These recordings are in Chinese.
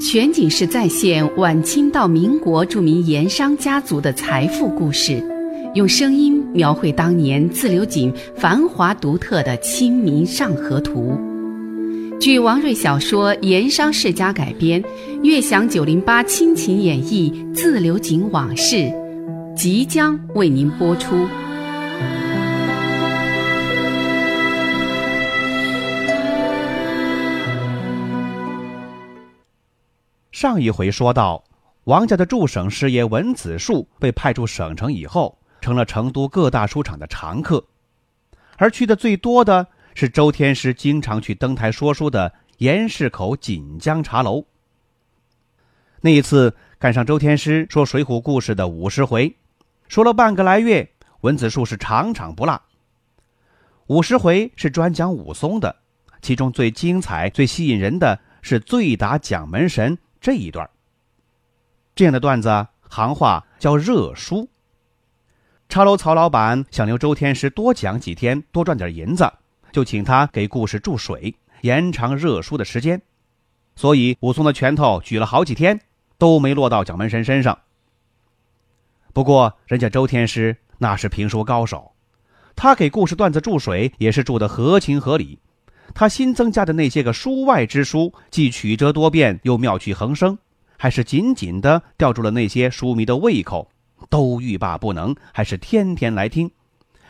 全景式再现晚清到民国著名盐商家族的财富故事，用声音描绘当年自流井繁华独特的《清明上河图》。据王瑞小说《盐商世家》改编，悦享九零八亲情演绎自流井往事，即将为您播出。上一回说到，王家的驻省师爷文子树被派驻省城以后，成了成都各大书场的常客，而去的最多的是周天师经常去登台说书的盐市口锦江茶楼。那一次赶上周天师说《水浒》故事的五十回，说了半个来月，文子树是场场不落。五十回是专讲武松的，其中最精彩、最吸引人的是醉打蒋门神。这一段这样的段子，行话叫热书。茶楼曹老板想留周天师多讲几天，多赚点银子，就请他给故事注水，延长热书的时间。所以武松的拳头举了好几天，都没落到蒋门神身上。不过人家周天师那是评书高手，他给故事段子注水也是注的合情合理。他新增加的那些个书外之书，既曲折多变，又妙趣横生，还是紧紧的吊住了那些书迷的胃口，都欲罢不能，还是天天来听，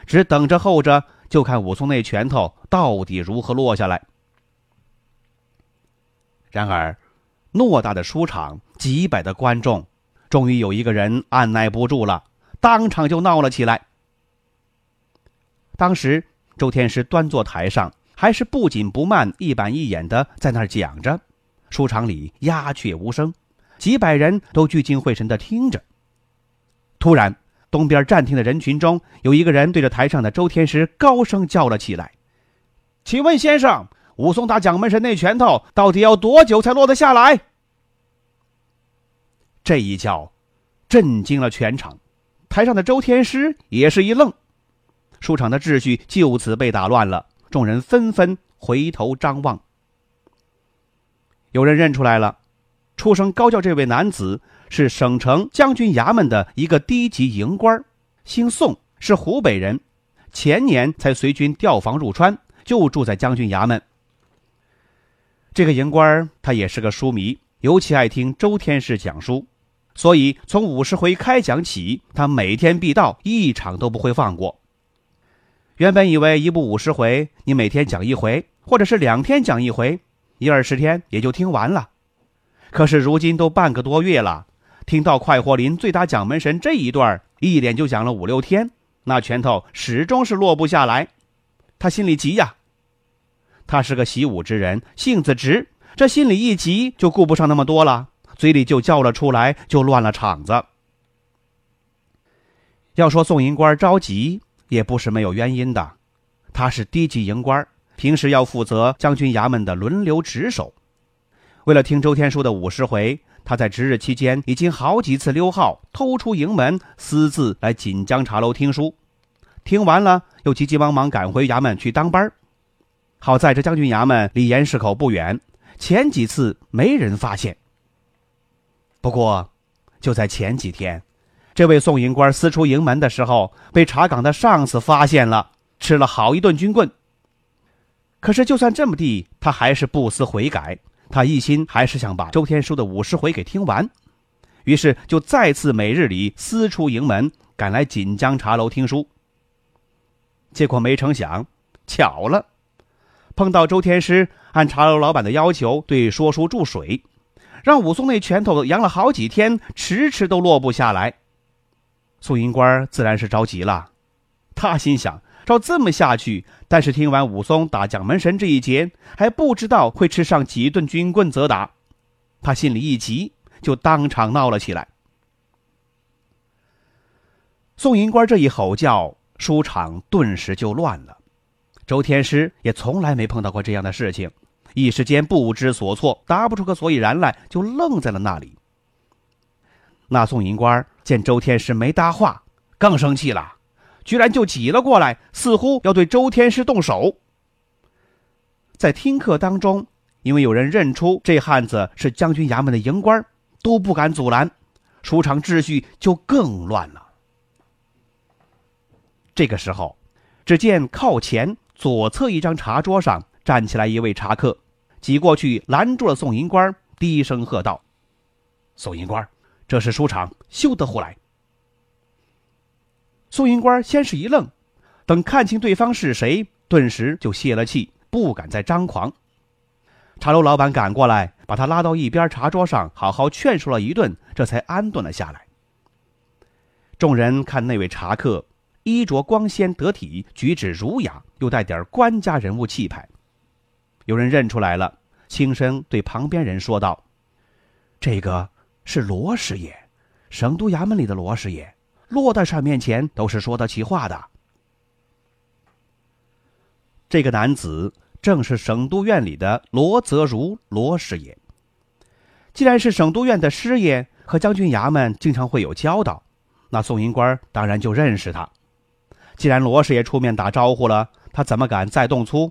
只等着候着，就看武松那拳头到底如何落下来。然而，偌大的书场，几百的观众，终于有一个人按耐不住了，当场就闹了起来。当时，周天师端坐台上。还是不紧不慢、一板一眼的在那儿讲着，书场里鸦雀无声，几百人都聚精会神的听着。突然，东边站听的人群中有一个人对着台上的周天师高声叫了起来：“请问先生，武松打蒋门神那拳头到底要多久才落得下来？”这一叫，震惊了全场，台上的周天师也是一愣，书场的秩序就此被打乱了。众人纷纷回头张望，有人认出来了，出声高叫：“这位男子是省城将军衙门的一个低级营官，姓宋，是湖北人，前年才随军调防入川，就住在将军衙门。”这个营官他也是个书迷，尤其爱听周天师讲书，所以从五十回开讲起，他每天必到，一场都不会放过。原本以为一部五十回，你每天讲一回，或者是两天讲一回，一二十天也就听完了。可是如今都半个多月了，听到快活林醉打蒋门神这一段，一连就讲了五六天，那拳头始终是落不下来。他心里急呀。他是个习武之人，性子直，这心里一急就顾不上那么多了，嘴里就叫了出来，就乱了场子。要说宋银官着急。也不是没有原因的，他是低级营官，平时要负责将军衙门的轮流值守。为了听周天书的五十回，他在值日期间已经好几次溜号偷出营门，私自来锦江茶楼听书。听完了，又急急忙忙赶回衙门去当班。好在这将军衙门离盐市口不远，前几次没人发现。不过，就在前几天。这位宋营官私出营门的时候，被查岗的上司发现了，吃了好一顿军棍。可是就算这么地，他还是不思悔改，他一心还是想把周天书的五十回给听完，于是就再次每日里私出营门，赶来锦江茶楼听书。结果没成想，巧了，碰到周天师按茶楼老板的要求对说书注水，让武松那拳头扬了好几天，迟迟都落不下来。宋银官自然是着急了，他心想：照这么下去，但是听完武松打蒋门神这一节，还不知道会吃上几顿军棍责打。他心里一急，就当场闹了起来。宋银官这一吼叫，书场顿时就乱了。周天师也从来没碰到过这样的事情，一时间不知所措，答不出个所以然来，就愣在了那里。那宋银官见周天师没搭话，更生气了，居然就挤了过来，似乎要对周天师动手。在听课当中，因为有人认出这汉子是将军衙门的营官，都不敢阻拦，书场秩序就更乱了。这个时候，只见靠前左侧一张茶桌上站起来一位茶客，挤过去拦住了宋银官，低声喝道：“宋银官，这是书场，休得胡来。”宋银官先是一愣，等看清对方是谁，顿时就泄了气，不敢再张狂。茶楼老板赶过来，把他拉到一边茶桌上，好好劝说了一顿，这才安顿了下来。众人看那位茶客。衣着光鲜得体，举止儒雅，又带点官家人物气派。有人认出来了，轻声对旁边人说道：“这个是罗师爷，省都衙门里的罗师爷，骆大帅面前都是说得起话的。”这个男子正是省都院里的罗泽如罗师爷。既然是省都院的师爷，和将军衙门经常会有交道，那宋银官当然就认识他。既然罗师爷出面打招呼了，他怎么敢再动粗？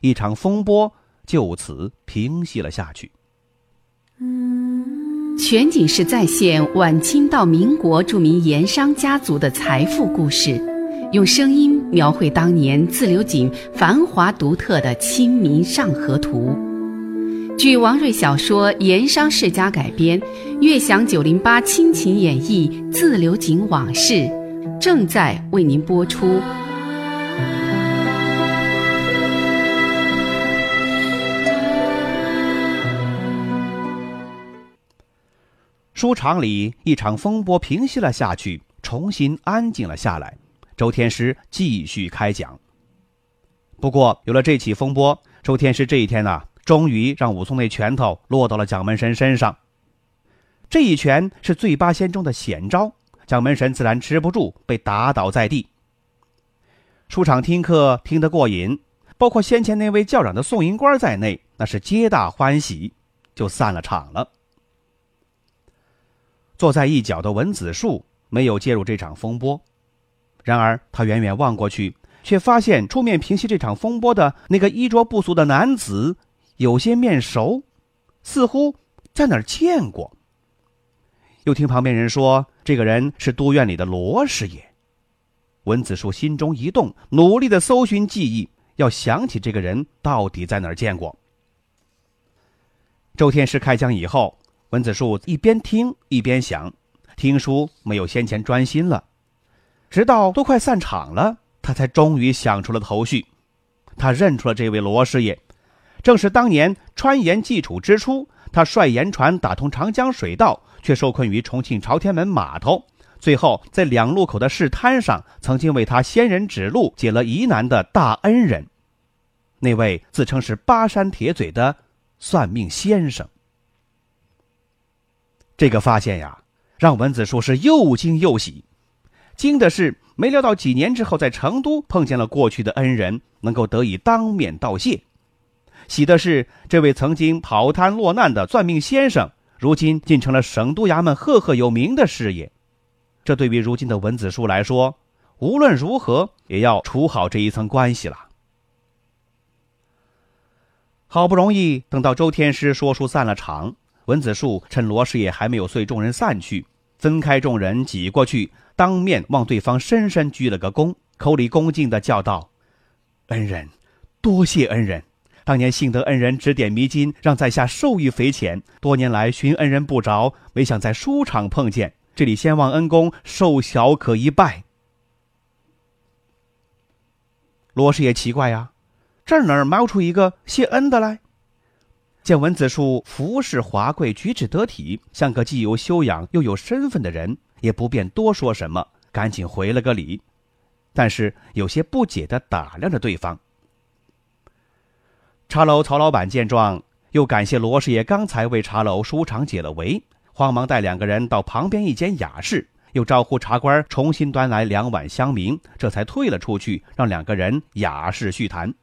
一场风波就此平息了下去。嗯全景式再现晚清到民国著名盐商家族的财富故事，用声音描绘当年自流井繁华独特的《清明上河图》。据王瑞小说《盐商世家》改编，悦享九零八亲情演绎自流井往事。正在为您播出。书场里一场风波平息了下去，重新安静了下来。周天师继续开讲。不过，有了这起风波，周天师这一天呐，终于让武松那拳头落到了蒋门神身上。这一拳是醉八仙中的险招。蒋门神自然吃不住，被打倒在地。书场听课听得过瘾，包括先前那位教长的宋银官在内，那是皆大欢喜，就散了场了。坐在一角的文子树没有介入这场风波，然而他远远望过去，却发现出面平息这场风波的那个衣着不俗的男子有些面熟，似乎在哪儿见过。又听旁边人说，这个人是都院里的罗师爷。文子树心中一动，努力的搜寻记忆，要想起这个人到底在哪儿见过。周天师开讲以后，文子树一边听一边想，听书没有先前专心了。直到都快散场了，他才终于想出了头绪。他认出了这位罗师爷，正是当年川盐济楚之初，他率盐船打通长江水道。却受困于重庆朝天门码头，最后在两路口的市滩上，曾经为他仙人指路、解了疑难的大恩人，那位自称是巴山铁嘴的算命先生。这个发现呀，让文子树是又惊又喜。惊的是没料到几年之后在成都碰见了过去的恩人，能够得以当面道谢；喜的是这位曾经跑滩落难的算命先生。如今竟成了省督衙门赫赫有名的事业，这对于如今的文子书来说，无论如何也要处好这一层关系了。好不容易等到周天师说书散了场，文子树趁罗师爷还没有随众人散去，分开众人挤过去，当面望对方深深鞠了个躬，口里恭敬的叫道：“恩人，多谢恩人。”当年幸得恩人指点迷津，让在下受益匪浅。多年来寻恩人不着，没想在书场碰见。这里先望恩公受小可一拜。罗师爷奇怪呀，这哪儿冒出一个谢恩的来？见文子树服饰华贵，举止得体，像个既有修养又有身份的人，也不便多说什么，赶紧回了个礼，但是有些不解的打量着对方。茶楼曹老板见状，又感谢罗师爷刚才为茶楼舒场解了围，慌忙带两个人到旁边一间雅室，又招呼茶官重新端来两碗香茗，这才退了出去，让两个人雅室叙谈。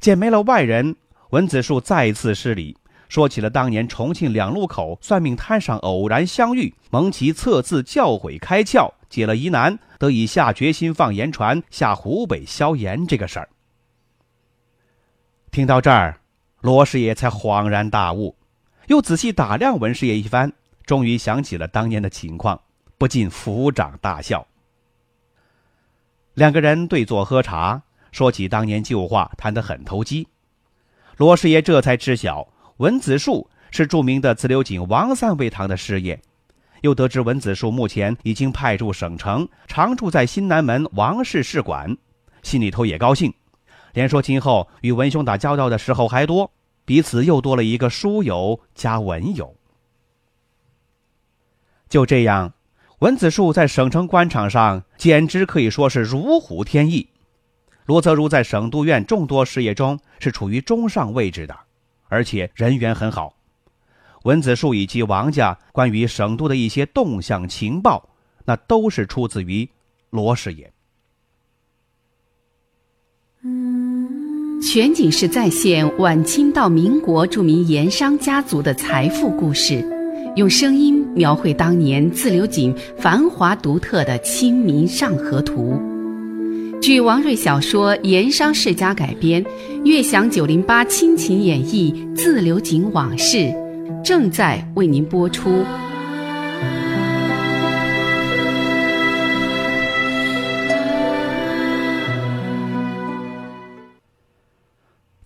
见没了外人，文子树再次施礼，说起了当年重庆两路口算命摊上偶然相遇，蒙其测字教诲开窍，解了疑难，得以下决心放盐船下湖北消盐这个事儿。听到这儿，罗师爷才恍然大悟，又仔细打量文师爷一番，终于想起了当年的情况，不禁抚掌大笑。两个人对坐喝茶，说起当年旧话，谈得很投机。罗师爷这才知晓，文子树是著名的自流井王三味堂的师爷，又得知文子树目前已经派驻省城，常住在新南门王氏试馆，心里头也高兴，连说今后与文兄打交道的时候还多，彼此又多了一个书友加文友。就这样。文子树在省城官场上简直可以说是如虎添翼，罗泽如在省督院众多事业中是处于中上位置的，而且人缘很好。文子树以及王家关于省督的一些动向情报，那都是出自于罗师爷。全景式再现晚清到民国著名盐商家族的财富故事。用声音描绘当年自流井繁华独特的《清明上河图》，据王瑞小说《盐商世家》改编，悦享九零八亲情演绎自流井往事，正在为您播出。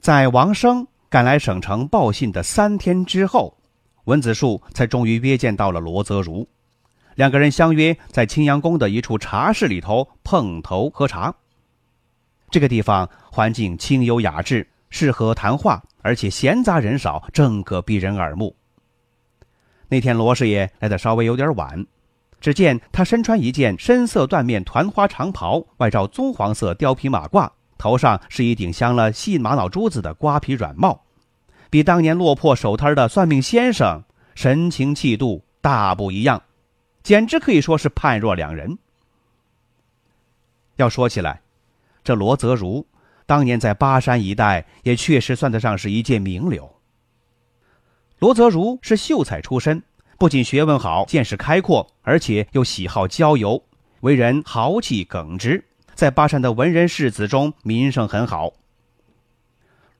在王生赶来省城报信的三天之后。文子树才终于约见到了罗泽如，两个人相约在青阳宫的一处茶室里头碰头喝茶。这个地方环境清幽雅致，适合谈话，而且闲杂人少，正可逼人耳目。那天罗师爷来的稍微有点晚，只见他身穿一件深色缎面团花长袍，外罩棕黄色貂皮马褂，头上是一顶镶了细玛瑙珠子的瓜皮软帽。比当年落魄守摊的算命先生神情气度大不一样，简直可以说是判若两人。要说起来，这罗泽如当年在巴山一带也确实算得上是一介名流。罗泽如是秀才出身，不仅学问好、见识开阔，而且又喜好郊游，为人豪气耿直，在巴山的文人士子中名声很好。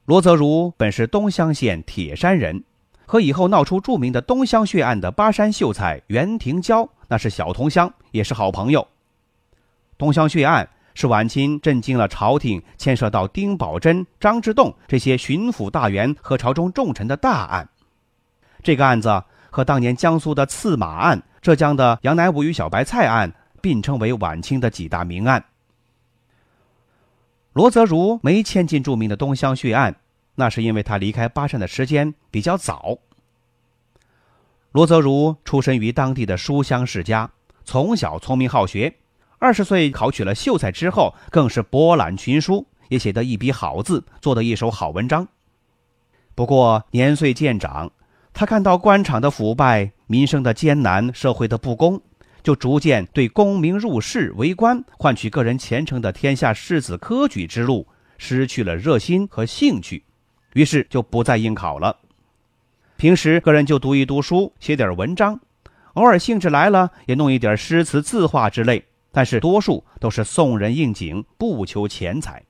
罗泽如本是东乡县铁山人，和以后闹出著名的东乡血案的巴山秀才袁廷蛟那是小同乡，也是好朋友。东乡血案是晚清震惊了朝廷，牵涉到丁宝桢、张之洞这些巡抚大员和朝中重臣的大案。这个案子和当年江苏的刺马案、浙江的杨乃武与小白菜案并称为晚清的几大名案。罗泽如没牵进著名的东乡血案，那是因为他离开巴山的时间比较早。罗泽如出身于当地的书香世家，从小聪明好学，二十岁考取了秀才之后，更是博览群书，也写得一笔好字，做得一手好文章。不过年岁渐长，他看到官场的腐败、民生的艰难、社会的不公。就逐渐对功名入仕、为官、换取个人前程的天下士子科举之路失去了热心和兴趣，于是就不再应考了。平时个人就读一读书，写点文章，偶尔兴致来了也弄一点诗词字画之类，但是多数都是送人应景，不求钱财。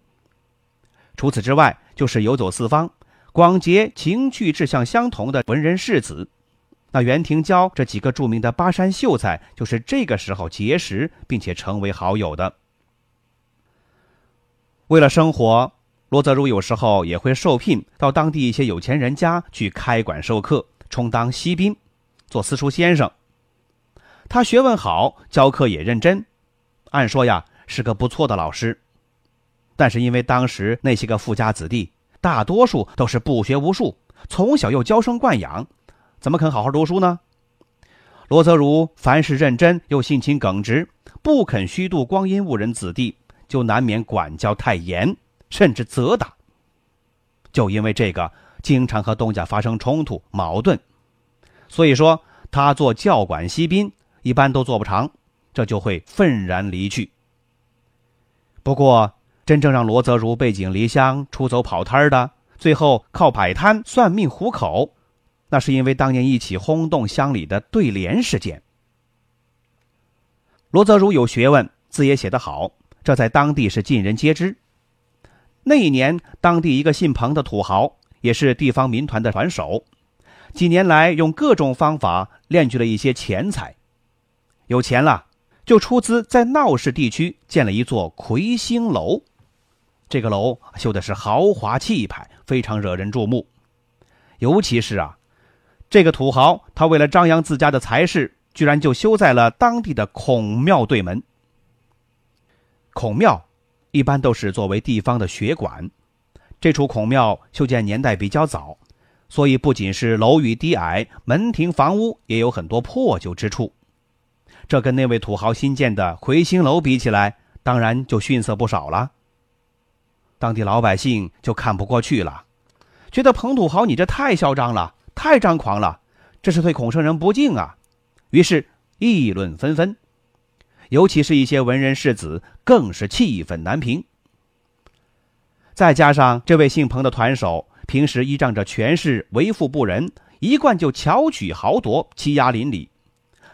除此之外，就是游走四方，广结情趣志向相同的文人士子。那袁廷蛟这几个著名的巴山秀才，就是这个时候结识并且成为好友的。为了生活，罗泽如有时候也会受聘到当地一些有钱人家去开馆授课，充当西宾，做私塾先生。他学问好，教课也认真，按说呀是个不错的老师。但是因为当时那些个富家子弟，大多数都是不学无术，从小又娇生惯养。怎么肯好好读书呢？罗泽如凡事认真又性情耿直，不肯虚度光阴误人子弟，就难免管教太严，甚至责打。就因为这个，经常和东家发生冲突矛盾，所以说他做教管西宾一般都做不长，这就会愤然离去。不过，真正让罗泽如背井离乡出走跑摊的，最后靠摆摊算命糊口。那是因为当年一起轰动乡里的对联事件。罗泽如有学问，字也写得好，这在当地是尽人皆知。那一年，当地一个姓彭的土豪也是地方民团的团首，几年来用各种方法练聚了一些钱财，有钱了就出资在闹市地区建了一座魁星楼。这个楼修的是豪华气派，非常惹人注目。尤其是啊，这个土豪他为了张扬自家的财势，居然就修在了当地的孔庙对门。孔庙一般都是作为地方的学馆，这处孔庙修建年代比较早，所以不仅是楼宇低矮，门庭房屋也有很多破旧之处。这跟那位土豪新建的魁星楼比起来，当然就逊色不少了。当地老百姓就看不过去了，觉得彭土豪你这太嚣张了，太张狂了，这是对孔圣人不敬啊！于是议论纷纷，尤其是一些文人士子更是气愤难平。再加上这位姓彭的团手平时依仗着权势为富不仁，一贯就巧取豪夺、欺压邻里，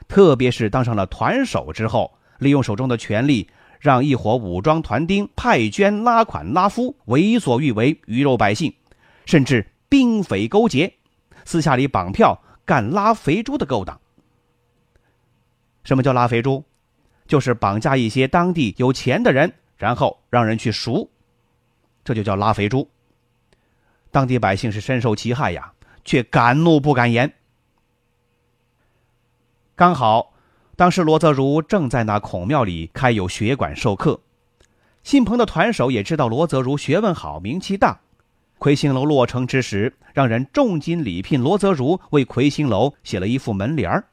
特别是当上了团首之后，利用手中的权力。让一伙武装团丁派捐拉款拉夫，为所欲为，鱼肉百姓，甚至兵匪勾结，私下里绑票干拉肥猪的勾当。什么叫拉肥猪？就是绑架一些当地有钱的人，然后让人去赎，这就叫拉肥猪。当地百姓是深受其害呀，却敢怒不敢言。刚好。当时罗泽如正在那孔庙里开有学馆授课，信鹏的团首也知道罗泽如学问好、名气大。魁星楼落成之时，让人重金礼聘罗泽如为魁星楼写了一副门帘儿。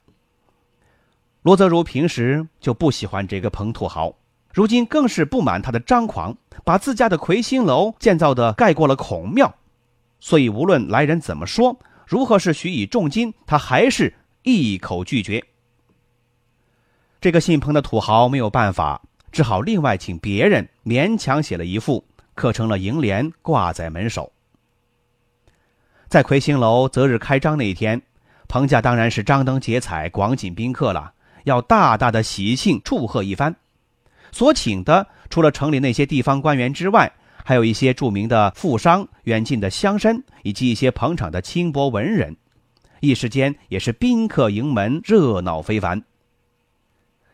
罗泽如平时就不喜欢这个彭土豪，如今更是不满他的张狂，把自家的魁星楼建造的盖过了孔庙，所以无论来人怎么说，如何是许以重金，他还是一口拒绝。这个姓彭的土豪没有办法，只好另外请别人勉强写了一副，刻成了楹联，挂在门首。在魁星楼择日开张那一天，彭家当然是张灯结彩，广请宾客了，要大大的喜庆祝贺一番。所请的除了城里那些地方官员之外，还有一些著名的富商、远近的乡绅，以及一些捧场的清薄文人，一时间也是宾客盈门，热闹非凡。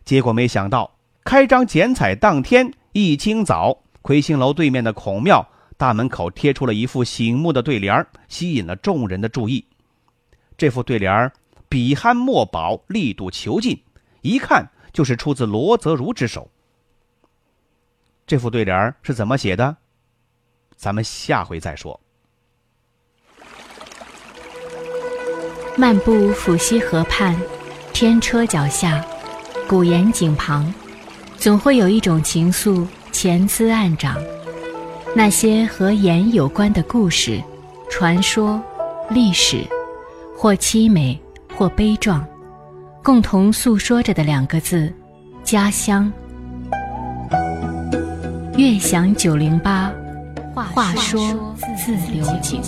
结果没想到，开张剪彩当天一清早，魁星楼对面的孔庙大门口贴出了一副醒目的对联吸引了众人的注意。这副对联笔酣墨饱，力度遒劲，一看就是出自罗泽如之手。这副对联是怎么写的？咱们下回再说。漫步抚溪河畔，天车脚下。古岩井旁，总会有一种情愫潜滋暗长。那些和盐有关的故事、传说、历史，或凄美，或悲壮，共同诉说着的两个字：家乡。悦享九零八，话说自流井。